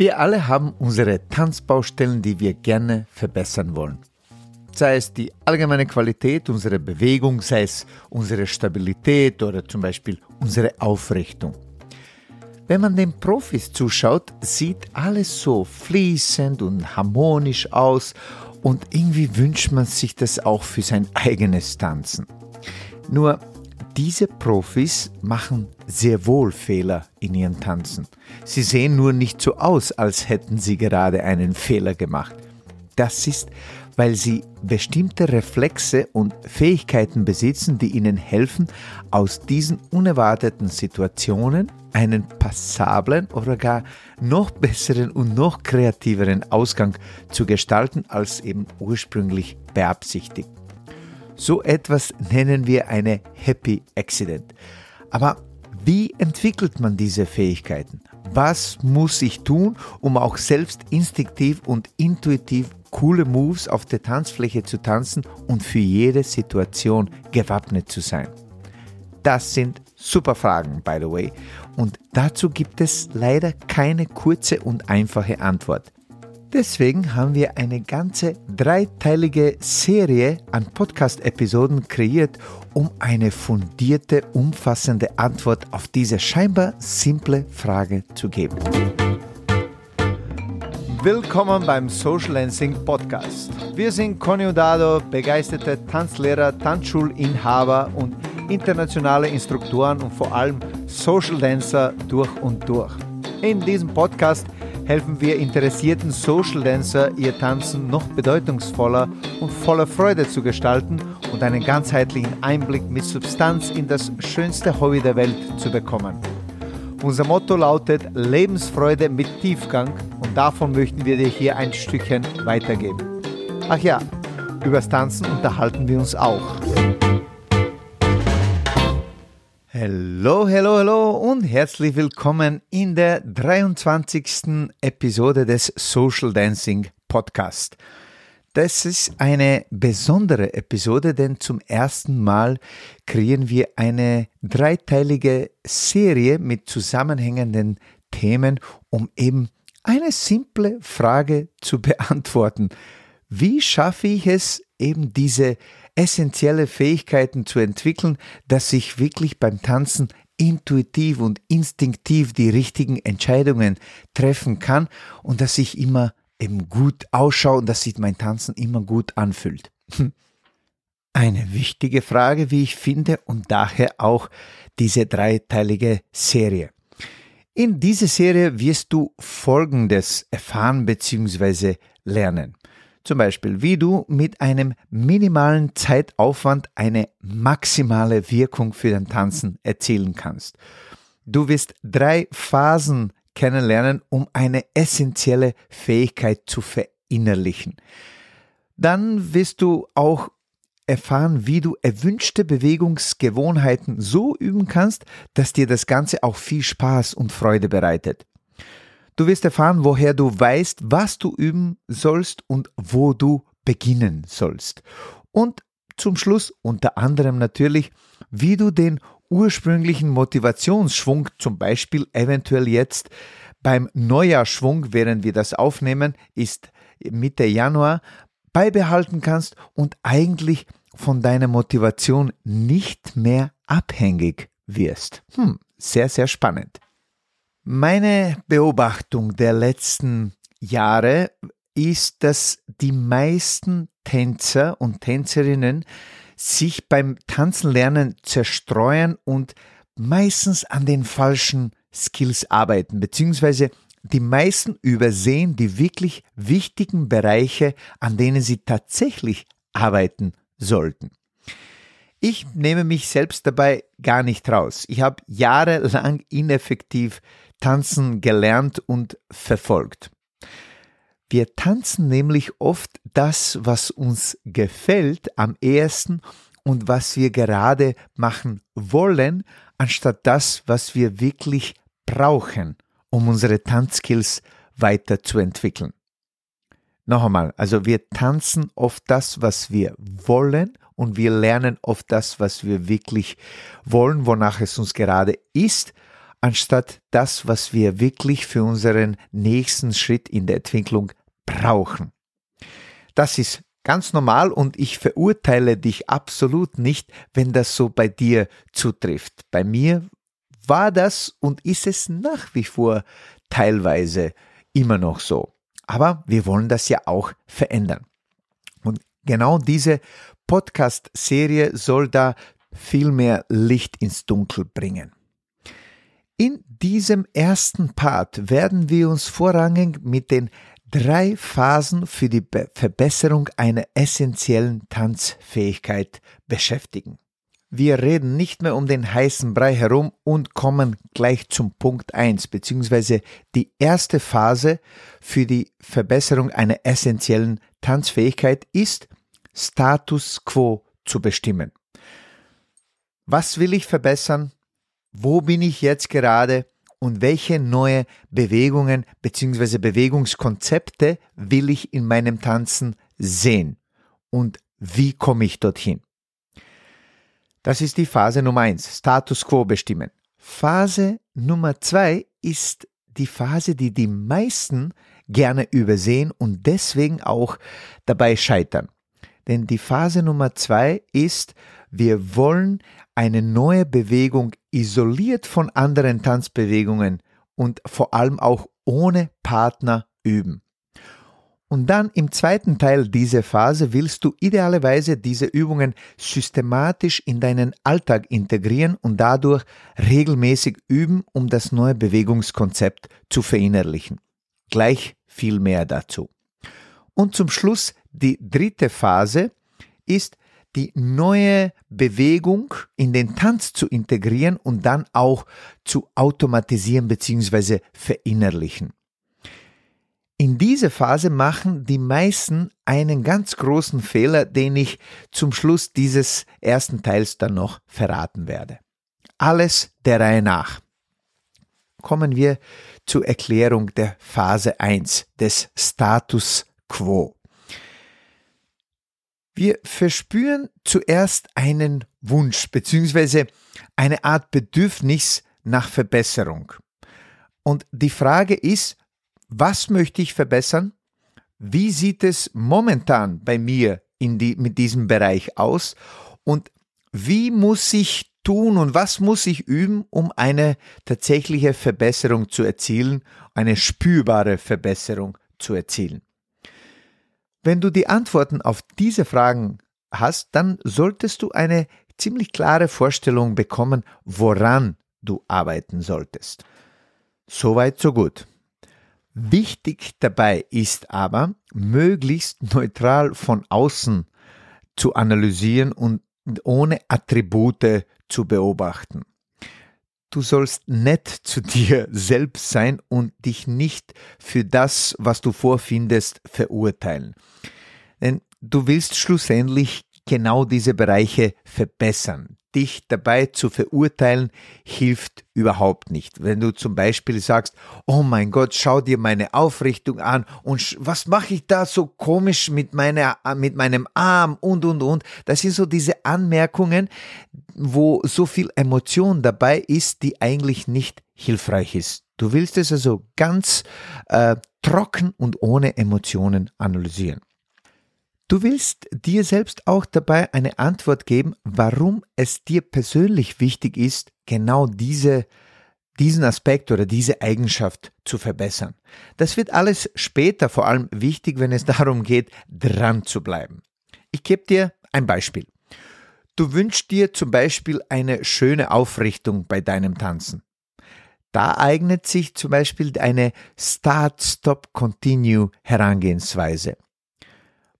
Wir alle haben unsere Tanzbaustellen, die wir gerne verbessern wollen. Sei es die allgemeine Qualität unserer Bewegung, sei es unsere Stabilität oder zum Beispiel unsere Aufrichtung. Wenn man den Profis zuschaut, sieht alles so fließend und harmonisch aus und irgendwie wünscht man sich das auch für sein eigenes Tanzen. Nur diese Profis machen sehr wohl Fehler in ihren Tanzen. Sie sehen nur nicht so aus, als hätten sie gerade einen Fehler gemacht. Das ist, weil sie bestimmte Reflexe und Fähigkeiten besitzen, die ihnen helfen, aus diesen unerwarteten Situationen einen passablen oder gar noch besseren und noch kreativeren Ausgang zu gestalten als eben ursprünglich beabsichtigt. So etwas nennen wir eine Happy Accident. Aber wie entwickelt man diese Fähigkeiten? Was muss ich tun, um auch selbst instinktiv und intuitiv coole Moves auf der Tanzfläche zu tanzen und für jede Situation gewappnet zu sein? Das sind super Fragen, by the way. Und dazu gibt es leider keine kurze und einfache Antwort. Deswegen haben wir eine ganze dreiteilige Serie an Podcast-Episoden kreiert, um eine fundierte, umfassende Antwort auf diese scheinbar simple Frage zu geben. Willkommen beim Social Dancing Podcast. Wir sind Conny Dado, begeisterte Tanzlehrer, Tanzschulinhaber und internationale Instruktoren und vor allem Social Dancer durch und durch. In diesem Podcast helfen wir interessierten Social Dancer, ihr Tanzen noch bedeutungsvoller und voller Freude zu gestalten und einen ganzheitlichen Einblick mit Substanz in das schönste Hobby der Welt zu bekommen. Unser Motto lautet Lebensfreude mit Tiefgang und davon möchten wir dir hier ein Stückchen weitergeben. Ach ja, übers Tanzen unterhalten wir uns auch. Hallo, hallo, hallo und herzlich willkommen in der 23. Episode des Social Dancing Podcast. Das ist eine besondere Episode, denn zum ersten Mal kreieren wir eine dreiteilige Serie mit zusammenhängenden Themen, um eben eine simple Frage zu beantworten. Wie schaffe ich es, eben diese essentielle Fähigkeiten zu entwickeln, dass ich wirklich beim Tanzen intuitiv und instinktiv die richtigen Entscheidungen treffen kann und dass ich immer eben gut ausschaue und dass sich mein Tanzen immer gut anfühlt. Eine wichtige Frage, wie ich finde, und daher auch diese dreiteilige Serie. In dieser Serie wirst du Folgendes erfahren bzw. lernen. Zum Beispiel, wie du mit einem minimalen Zeitaufwand eine maximale Wirkung für dein Tanzen erzielen kannst. Du wirst drei Phasen kennenlernen, um eine essentielle Fähigkeit zu verinnerlichen. Dann wirst du auch erfahren, wie du erwünschte Bewegungsgewohnheiten so üben kannst, dass dir das Ganze auch viel Spaß und Freude bereitet. Du wirst erfahren, woher du weißt, was du üben sollst und wo du beginnen sollst. Und zum Schluss unter anderem natürlich, wie du den ursprünglichen Motivationsschwung, zum Beispiel eventuell jetzt beim Neujahrschwung, während wir das aufnehmen, ist Mitte Januar, beibehalten kannst und eigentlich von deiner Motivation nicht mehr abhängig wirst. Hm, sehr, sehr spannend. Meine Beobachtung der letzten Jahre ist, dass die meisten Tänzer und Tänzerinnen sich beim Tanzenlernen zerstreuen und meistens an den falschen Skills arbeiten, beziehungsweise die meisten übersehen die wirklich wichtigen Bereiche, an denen sie tatsächlich arbeiten sollten. Ich nehme mich selbst dabei gar nicht raus. Ich habe jahrelang ineffektiv Tanzen gelernt und verfolgt. Wir tanzen nämlich oft das, was uns gefällt am ehesten und was wir gerade machen wollen, anstatt das, was wir wirklich brauchen, um unsere Tanzskills weiterzuentwickeln. Noch einmal, also wir tanzen oft das, was wir wollen und wir lernen oft das, was wir wirklich wollen, wonach es uns gerade ist, anstatt das, was wir wirklich für unseren nächsten Schritt in der Entwicklung brauchen. Das ist ganz normal und ich verurteile dich absolut nicht, wenn das so bei dir zutrifft. Bei mir war das und ist es nach wie vor teilweise immer noch so. Aber wir wollen das ja auch verändern. Und genau diese Podcast-Serie soll da viel mehr Licht ins Dunkel bringen. In diesem ersten Part werden wir uns vorrangig mit den drei Phasen für die Be Verbesserung einer essentiellen Tanzfähigkeit beschäftigen. Wir reden nicht mehr um den heißen Brei herum und kommen gleich zum Punkt 1, beziehungsweise die erste Phase für die Verbesserung einer essentiellen Tanzfähigkeit ist, Status quo zu bestimmen. Was will ich verbessern? Wo bin ich jetzt gerade? Und welche neue Bewegungen bzw. Bewegungskonzepte will ich in meinem Tanzen sehen? Und wie komme ich dorthin? Das ist die Phase Nummer eins, Status quo bestimmen. Phase Nummer zwei ist die Phase, die die meisten gerne übersehen und deswegen auch dabei scheitern. Denn die Phase Nummer zwei ist, wir wollen eine neue Bewegung isoliert von anderen Tanzbewegungen und vor allem auch ohne Partner üben. Und dann im zweiten Teil dieser Phase willst du idealerweise diese Übungen systematisch in deinen Alltag integrieren und dadurch regelmäßig üben, um das neue Bewegungskonzept zu verinnerlichen. Gleich viel mehr dazu. Und zum Schluss die dritte Phase ist die neue Bewegung in den Tanz zu integrieren und dann auch zu automatisieren bzw. verinnerlichen. In dieser Phase machen die meisten einen ganz großen Fehler, den ich zum Schluss dieses ersten Teils dann noch verraten werde. Alles der Reihe nach. Kommen wir zur Erklärung der Phase 1 des Status quo. Wir verspüren zuerst einen Wunsch bzw. eine Art Bedürfnis nach Verbesserung. Und die Frage ist, was möchte ich verbessern? Wie sieht es momentan bei mir in die, mit diesem Bereich aus? Und wie muss ich tun und was muss ich üben, um eine tatsächliche Verbesserung zu erzielen, eine spürbare Verbesserung zu erzielen? Wenn du die Antworten auf diese Fragen hast, dann solltest du eine ziemlich klare Vorstellung bekommen, woran du arbeiten solltest. Soweit, so gut. Wichtig dabei ist aber, möglichst neutral von außen zu analysieren und ohne Attribute zu beobachten. Du sollst nett zu dir selbst sein und dich nicht für das, was du vorfindest, verurteilen. Denn du willst schlussendlich genau diese Bereiche verbessern. Dich dabei zu verurteilen hilft überhaupt nicht. Wenn du zum Beispiel sagst, oh mein Gott, schau dir meine Aufrichtung an und was mache ich da so komisch mit, meiner, mit meinem Arm und, und, und. Das sind so diese Anmerkungen, wo so viel Emotion dabei ist, die eigentlich nicht hilfreich ist. Du willst es also ganz äh, trocken und ohne Emotionen analysieren. Du willst dir selbst auch dabei eine Antwort geben, warum es dir persönlich wichtig ist, genau diese, diesen Aspekt oder diese Eigenschaft zu verbessern. Das wird alles später vor allem wichtig, wenn es darum geht, dran zu bleiben. Ich gebe dir ein Beispiel. Du wünschst dir zum Beispiel eine schöne Aufrichtung bei deinem Tanzen. Da eignet sich zum Beispiel eine Start-Stop-Continue Herangehensweise.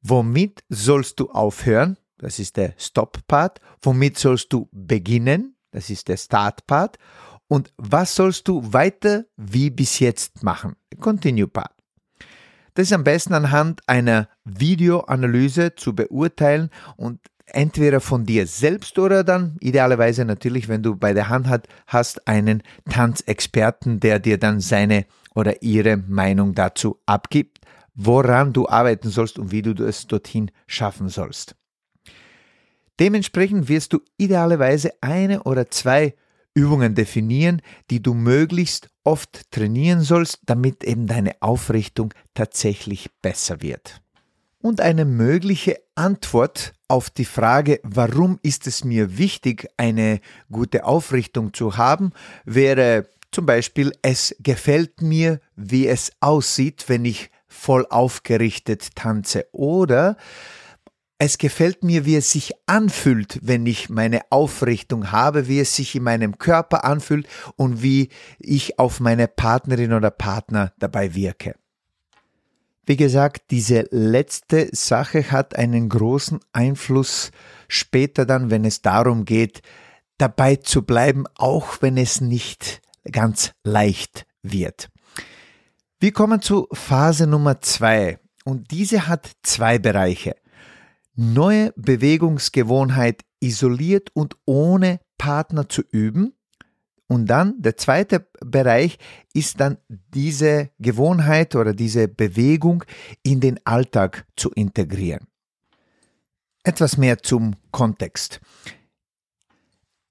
Womit sollst du aufhören? Das ist der Stop-Part. Womit sollst du beginnen? Das ist der Start-Part. Und was sollst du weiter wie bis jetzt machen? Continue-Part. Das ist am besten anhand einer Videoanalyse zu beurteilen und entweder von dir selbst oder dann idealerweise natürlich, wenn du bei der Hand hat, hast, einen Tanzexperten, der dir dann seine oder ihre Meinung dazu abgibt woran du arbeiten sollst und wie du es dorthin schaffen sollst. Dementsprechend wirst du idealerweise eine oder zwei Übungen definieren, die du möglichst oft trainieren sollst, damit eben deine Aufrichtung tatsächlich besser wird. Und eine mögliche Antwort auf die Frage, warum ist es mir wichtig, eine gute Aufrichtung zu haben, wäre zum Beispiel, es gefällt mir, wie es aussieht, wenn ich voll aufgerichtet tanze. Oder es gefällt mir, wie es sich anfühlt, wenn ich meine Aufrichtung habe, wie es sich in meinem Körper anfühlt und wie ich auf meine Partnerin oder Partner dabei wirke. Wie gesagt, diese letzte Sache hat einen großen Einfluss später dann, wenn es darum geht, dabei zu bleiben, auch wenn es nicht ganz leicht wird. Wir kommen zu Phase Nummer zwei und diese hat zwei Bereiche. Neue Bewegungsgewohnheit isoliert und ohne Partner zu üben. Und dann der zweite Bereich ist dann diese Gewohnheit oder diese Bewegung in den Alltag zu integrieren. Etwas mehr zum Kontext.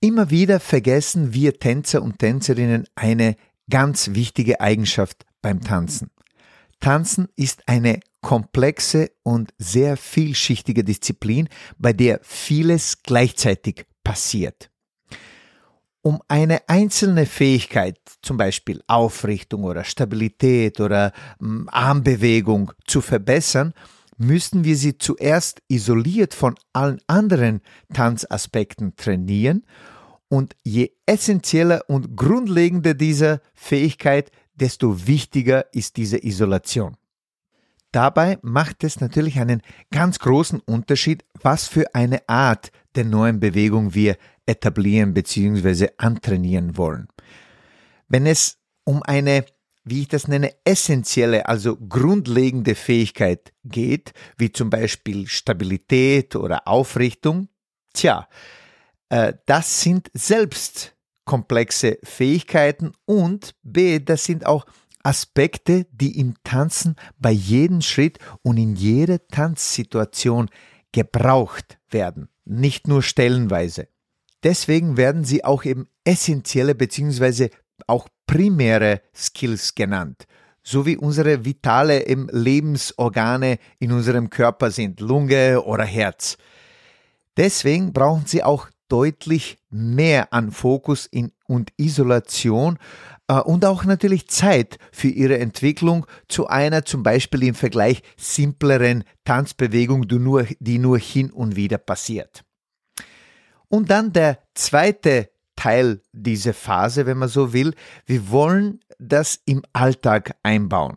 Immer wieder vergessen wir Tänzer und Tänzerinnen eine ganz wichtige Eigenschaft beim Tanzen. Tanzen ist eine komplexe und sehr vielschichtige Disziplin, bei der vieles gleichzeitig passiert. Um eine einzelne Fähigkeit, zum Beispiel Aufrichtung oder Stabilität oder hm, Armbewegung zu verbessern, müssen wir sie zuerst isoliert von allen anderen Tanzaspekten trainieren und je essentieller und grundlegender diese Fähigkeit, desto wichtiger ist diese Isolation. Dabei macht es natürlich einen ganz großen Unterschied, was für eine Art der neuen Bewegung wir etablieren bzw. antrainieren wollen. Wenn es um eine wie ich das nenne, essentielle, also grundlegende Fähigkeit geht, wie zum Beispiel Stabilität oder Aufrichtung, tja, äh, das sind selbst komplexe Fähigkeiten und b, das sind auch Aspekte, die im Tanzen bei jedem Schritt und in jeder Tanzsituation gebraucht werden, nicht nur stellenweise. Deswegen werden sie auch eben essentielle bzw. auch primäre Skills genannt, so wie unsere vitale Lebensorgane in unserem Körper sind, Lunge oder Herz. Deswegen brauchen sie auch deutlich mehr an Fokus in, und Isolation äh, und auch natürlich Zeit für ihre Entwicklung zu einer zum Beispiel im Vergleich simpleren Tanzbewegung, die nur, die nur hin und wieder passiert. Und dann der zweite Teil dieser Phase, wenn man so will. Wir wollen das im Alltag einbauen.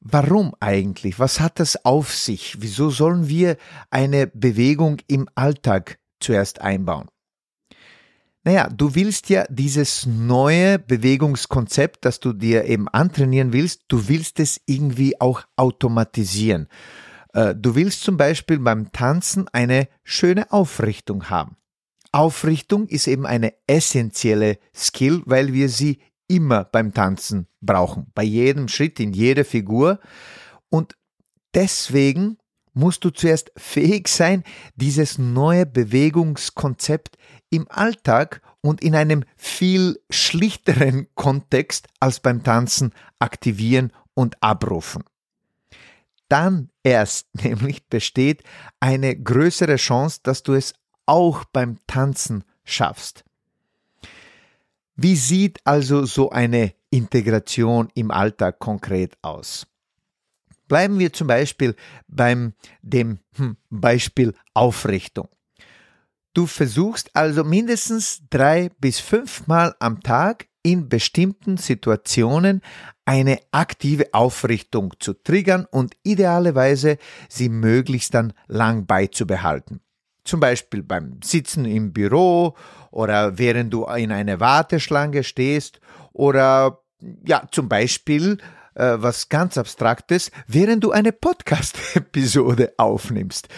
Warum eigentlich? Was hat das auf sich? Wieso sollen wir eine Bewegung im Alltag zuerst einbauen? Naja, du willst ja dieses neue Bewegungskonzept, das du dir eben antrainieren willst, du willst es irgendwie auch automatisieren. Äh, du willst zum Beispiel beim Tanzen eine schöne Aufrichtung haben. Aufrichtung ist eben eine essentielle Skill, weil wir sie immer beim Tanzen brauchen, bei jedem Schritt, in jeder Figur. Und deswegen musst du zuerst fähig sein, dieses neue Bewegungskonzept im Alltag und in einem viel schlichteren Kontext als beim Tanzen aktivieren und abrufen. Dann erst nämlich besteht eine größere Chance, dass du es auch beim Tanzen schaffst. Wie sieht also so eine Integration im Alltag konkret aus? Bleiben wir zum Beispiel beim dem hm, Beispiel Aufrichtung. Du versuchst also mindestens drei bis fünfmal am Tag in bestimmten Situationen eine aktive Aufrichtung zu triggern und idealerweise sie möglichst dann lang beizubehalten. Zum Beispiel beim Sitzen im Büro oder während du in einer Warteschlange stehst oder ja, zum Beispiel äh, was ganz Abstraktes, während du eine Podcast-Episode aufnimmst.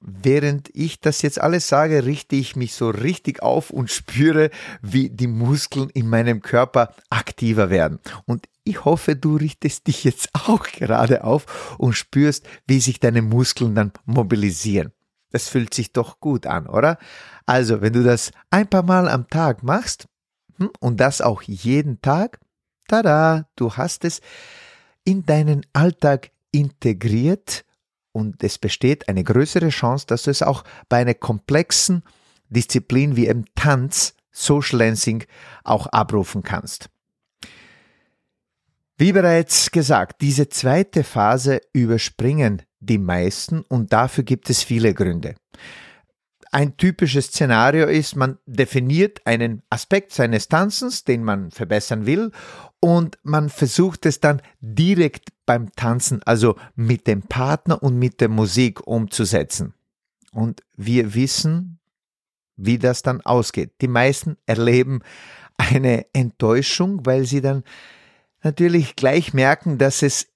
Während ich das jetzt alles sage, richte ich mich so richtig auf und spüre, wie die Muskeln in meinem Körper aktiver werden. Und ich hoffe, du richtest dich jetzt auch gerade auf und spürst, wie sich deine Muskeln dann mobilisieren. Das fühlt sich doch gut an, oder? Also, wenn du das ein paar Mal am Tag machst, hm, und das auch jeden Tag, tada, du hast es in deinen Alltag integriert und es besteht eine größere Chance, dass du es auch bei einer komplexen Disziplin wie im Tanz, Social Dancing auch abrufen kannst. Wie bereits gesagt, diese zweite Phase überspringen die meisten und dafür gibt es viele Gründe. Ein typisches Szenario ist, man definiert einen Aspekt seines Tanzens, den man verbessern will, und man versucht es dann direkt beim Tanzen, also mit dem Partner und mit der Musik umzusetzen. Und wir wissen, wie das dann ausgeht. Die meisten erleben eine Enttäuschung, weil sie dann natürlich gleich merken, dass es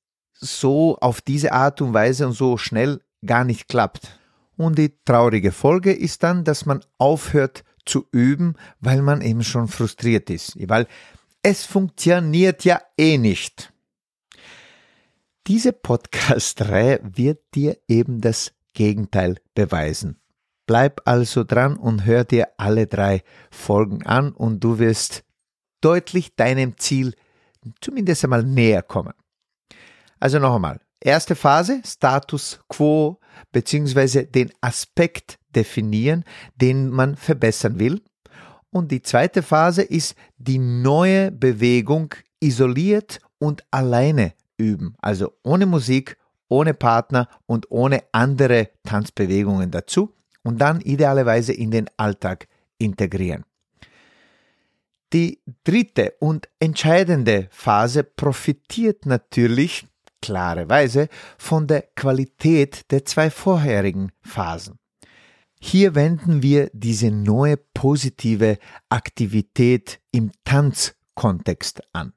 so auf diese Art und Weise und so schnell gar nicht klappt. Und die traurige Folge ist dann, dass man aufhört zu üben, weil man eben schon frustriert ist, weil es funktioniert ja eh nicht. Diese Podcast-Reihe wird dir eben das Gegenteil beweisen. Bleib also dran und hör dir alle drei Folgen an und du wirst deutlich deinem Ziel zumindest einmal näher kommen. Also noch einmal. Erste Phase, Status quo, beziehungsweise den Aspekt definieren, den man verbessern will. Und die zweite Phase ist die neue Bewegung isoliert und alleine üben. Also ohne Musik, ohne Partner und ohne andere Tanzbewegungen dazu. Und dann idealerweise in den Alltag integrieren. Die dritte und entscheidende Phase profitiert natürlich klarerweise von der Qualität der zwei vorherigen Phasen. Hier wenden wir diese neue positive Aktivität im Tanzkontext an.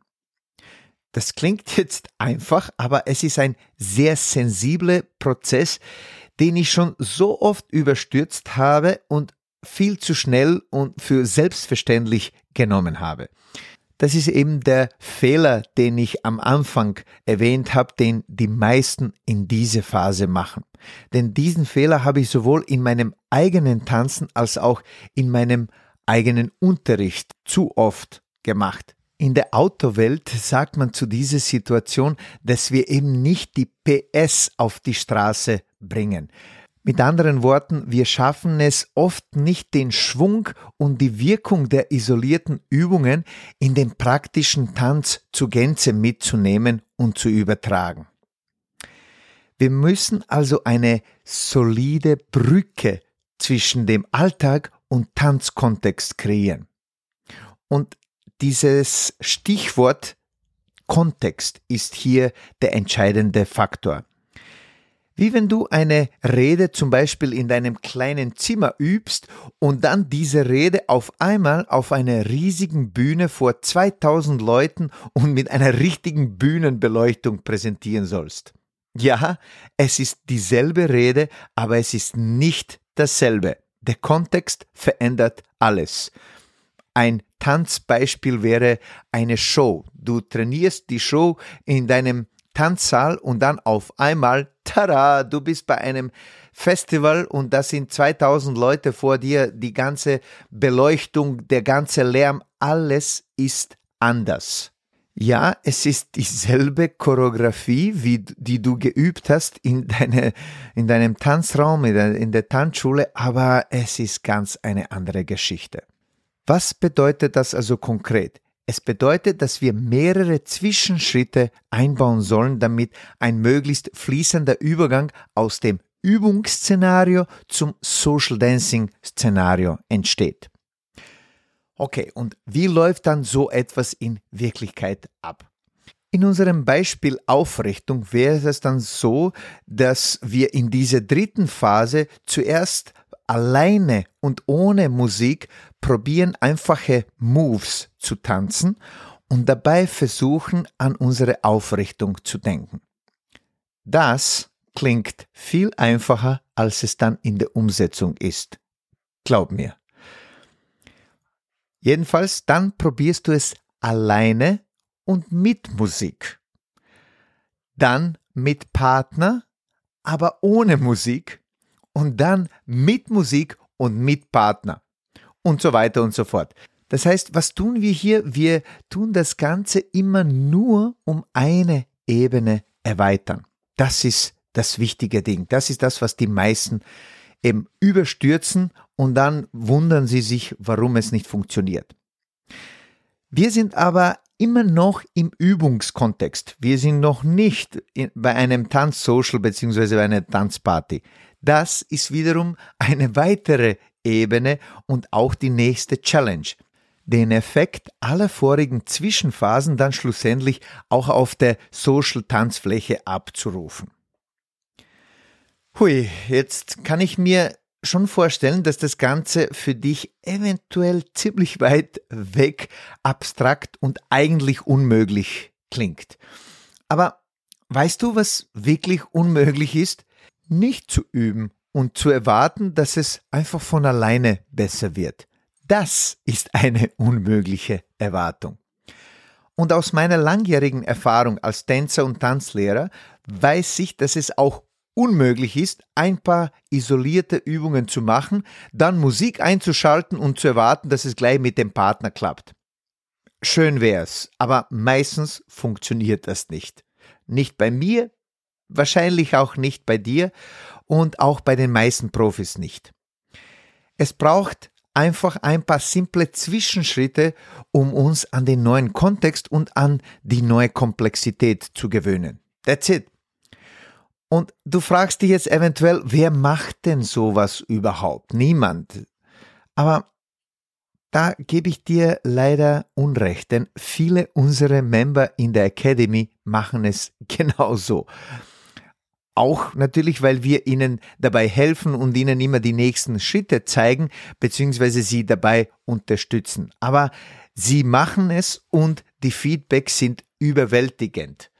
Das klingt jetzt einfach, aber es ist ein sehr sensibler Prozess, den ich schon so oft überstürzt habe und viel zu schnell und für selbstverständlich genommen habe. Das ist eben der Fehler, den ich am Anfang erwähnt habe, den die meisten in dieser Phase machen. Denn diesen Fehler habe ich sowohl in meinem eigenen Tanzen als auch in meinem eigenen Unterricht zu oft gemacht. In der Autowelt sagt man zu dieser Situation, dass wir eben nicht die PS auf die Straße bringen. Mit anderen Worten, wir schaffen es oft nicht, den Schwung und die Wirkung der isolierten Übungen in den praktischen Tanz zu Gänze mitzunehmen und zu übertragen. Wir müssen also eine solide Brücke zwischen dem Alltag und Tanzkontext kreieren. Und dieses Stichwort Kontext ist hier der entscheidende Faktor. Wie wenn du eine Rede zum Beispiel in deinem kleinen Zimmer übst und dann diese Rede auf einmal auf einer riesigen Bühne vor 2000 Leuten und mit einer richtigen Bühnenbeleuchtung präsentieren sollst. Ja, es ist dieselbe Rede, aber es ist nicht dasselbe. Der Kontext verändert alles. Ein Tanzbeispiel wäre eine Show. Du trainierst die Show in deinem Tanzsaal und dann auf einmal, tada, du bist bei einem Festival und da sind 2000 Leute vor dir, die ganze Beleuchtung, der ganze Lärm, alles ist anders. Ja, es ist dieselbe Choreografie, wie, die du geübt hast in, deine, in deinem Tanzraum, in der, in der Tanzschule, aber es ist ganz eine andere Geschichte. Was bedeutet das also konkret? Es bedeutet, dass wir mehrere Zwischenschritte einbauen sollen, damit ein möglichst fließender Übergang aus dem Übungsszenario zum Social Dancing Szenario entsteht. Okay, und wie läuft dann so etwas in Wirklichkeit ab? In unserem Beispiel Aufrichtung wäre es dann so, dass wir in dieser dritten Phase zuerst alleine und ohne Musik probieren einfache Moves zu tanzen und dabei versuchen an unsere Aufrichtung zu denken. Das klingt viel einfacher, als es dann in der Umsetzung ist. Glaub mir. Jedenfalls dann probierst du es alleine und mit Musik. Dann mit Partner, aber ohne Musik und dann mit Musik und mit Partner und so weiter und so fort. Das heißt, was tun wir hier? Wir tun das Ganze immer nur um eine Ebene erweitern. Das ist das wichtige Ding. Das ist das, was die meisten eben überstürzen und dann wundern sie sich, warum es nicht funktioniert. Wir sind aber immer noch im Übungskontext. Wir sind noch nicht in, bei einem Tanzsocial bzw. bei einer Tanzparty. Das ist wiederum eine weitere Ebene und auch die nächste Challenge. Den Effekt aller vorigen Zwischenphasen dann schlussendlich auch auf der Social-Tanzfläche abzurufen. Hui, jetzt kann ich mir schon vorstellen, dass das Ganze für dich eventuell ziemlich weit weg, abstrakt und eigentlich unmöglich klingt. Aber weißt du, was wirklich unmöglich ist? Nicht zu üben und zu erwarten, dass es einfach von alleine besser wird. Das ist eine unmögliche Erwartung. Und aus meiner langjährigen Erfahrung als Tänzer und Tanzlehrer weiß ich, dass es auch unmöglich ist, ein paar isolierte Übungen zu machen, dann Musik einzuschalten und zu erwarten, dass es gleich mit dem Partner klappt. Schön wär's, aber meistens funktioniert das nicht. Nicht bei mir, wahrscheinlich auch nicht bei dir und auch bei den meisten Profis nicht. Es braucht einfach ein paar simple Zwischenschritte, um uns an den neuen Kontext und an die neue Komplexität zu gewöhnen. That's it. Und du fragst dich jetzt eventuell, wer macht denn sowas überhaupt? Niemand. Aber da gebe ich dir leider Unrecht, denn viele unserer Member in der Academy machen es genauso. Auch natürlich, weil wir ihnen dabei helfen und ihnen immer die nächsten Schritte zeigen, beziehungsweise sie dabei unterstützen. Aber sie machen es und die Feedbacks sind überwältigend.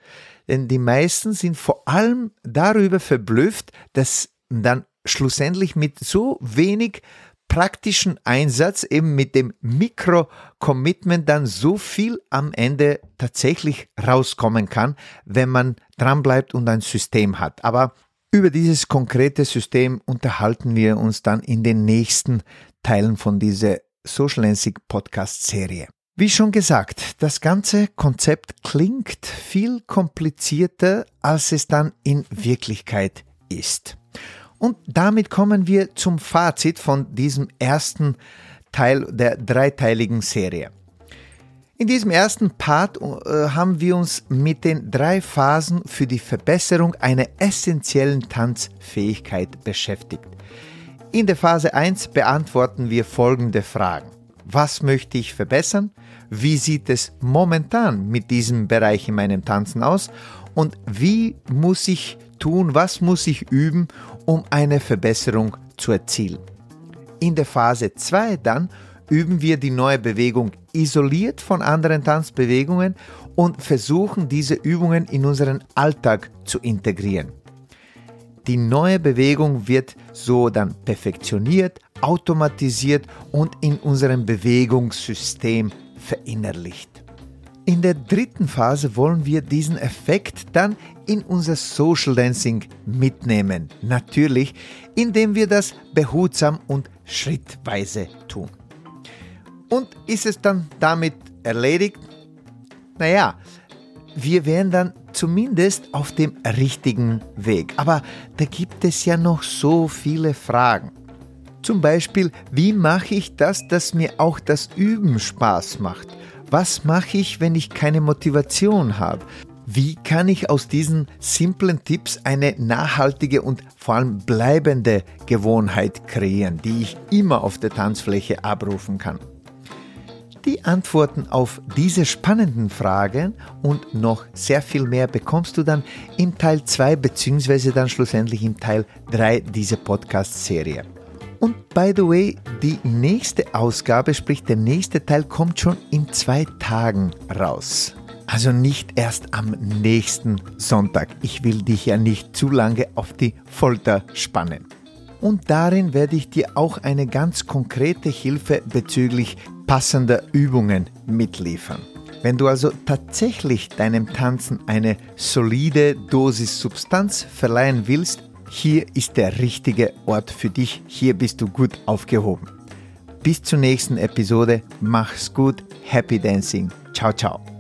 Denn die meisten sind vor allem darüber verblüfft, dass dann schlussendlich mit so wenig praktischen Einsatz, eben mit dem Mikro-Commitment dann so viel am Ende tatsächlich rauskommen kann, wenn man dranbleibt und ein System hat. Aber über dieses konkrete System unterhalten wir uns dann in den nächsten Teilen von dieser Social Lensing Podcast Serie. Wie schon gesagt, das ganze Konzept klingt viel komplizierter, als es dann in Wirklichkeit ist. Und damit kommen wir zum Fazit von diesem ersten Teil der dreiteiligen Serie. In diesem ersten Part äh, haben wir uns mit den drei Phasen für die Verbesserung einer essentiellen Tanzfähigkeit beschäftigt. In der Phase 1 beantworten wir folgende Fragen. Was möchte ich verbessern? Wie sieht es momentan mit diesem Bereich in meinem Tanzen aus? Und wie muss ich tun, was muss ich üben, um eine Verbesserung zu erzielen? In der Phase 2 dann üben wir die neue Bewegung isoliert von anderen Tanzbewegungen und versuchen diese Übungen in unseren Alltag zu integrieren. Die neue Bewegung wird so dann perfektioniert, automatisiert und in unserem Bewegungssystem verinnerlicht. In der dritten Phase wollen wir diesen Effekt dann in unser Social Dancing mitnehmen. Natürlich, indem wir das behutsam und schrittweise tun. Und ist es dann damit erledigt? Naja, wir wären dann zumindest auf dem richtigen Weg. Aber da gibt es ja noch so viele Fragen. Zum Beispiel, wie mache ich das, dass mir auch das Üben Spaß macht? Was mache ich, wenn ich keine Motivation habe? Wie kann ich aus diesen simplen Tipps eine nachhaltige und vor allem bleibende Gewohnheit kreieren, die ich immer auf der Tanzfläche abrufen kann? Die Antworten auf diese spannenden Fragen und noch sehr viel mehr bekommst du dann im Teil 2 bzw. dann schlussendlich im Teil 3 dieser Podcast-Serie. Und by the way, die nächste Ausgabe, sprich der nächste Teil, kommt schon in zwei Tagen raus. Also nicht erst am nächsten Sonntag. Ich will dich ja nicht zu lange auf die Folter spannen. Und darin werde ich dir auch eine ganz konkrete Hilfe bezüglich passender Übungen mitliefern. Wenn du also tatsächlich deinem Tanzen eine solide Dosis Substanz verleihen willst, hier ist der richtige Ort für dich, hier bist du gut aufgehoben. Bis zur nächsten Episode. Mach's gut. Happy Dancing. Ciao, ciao.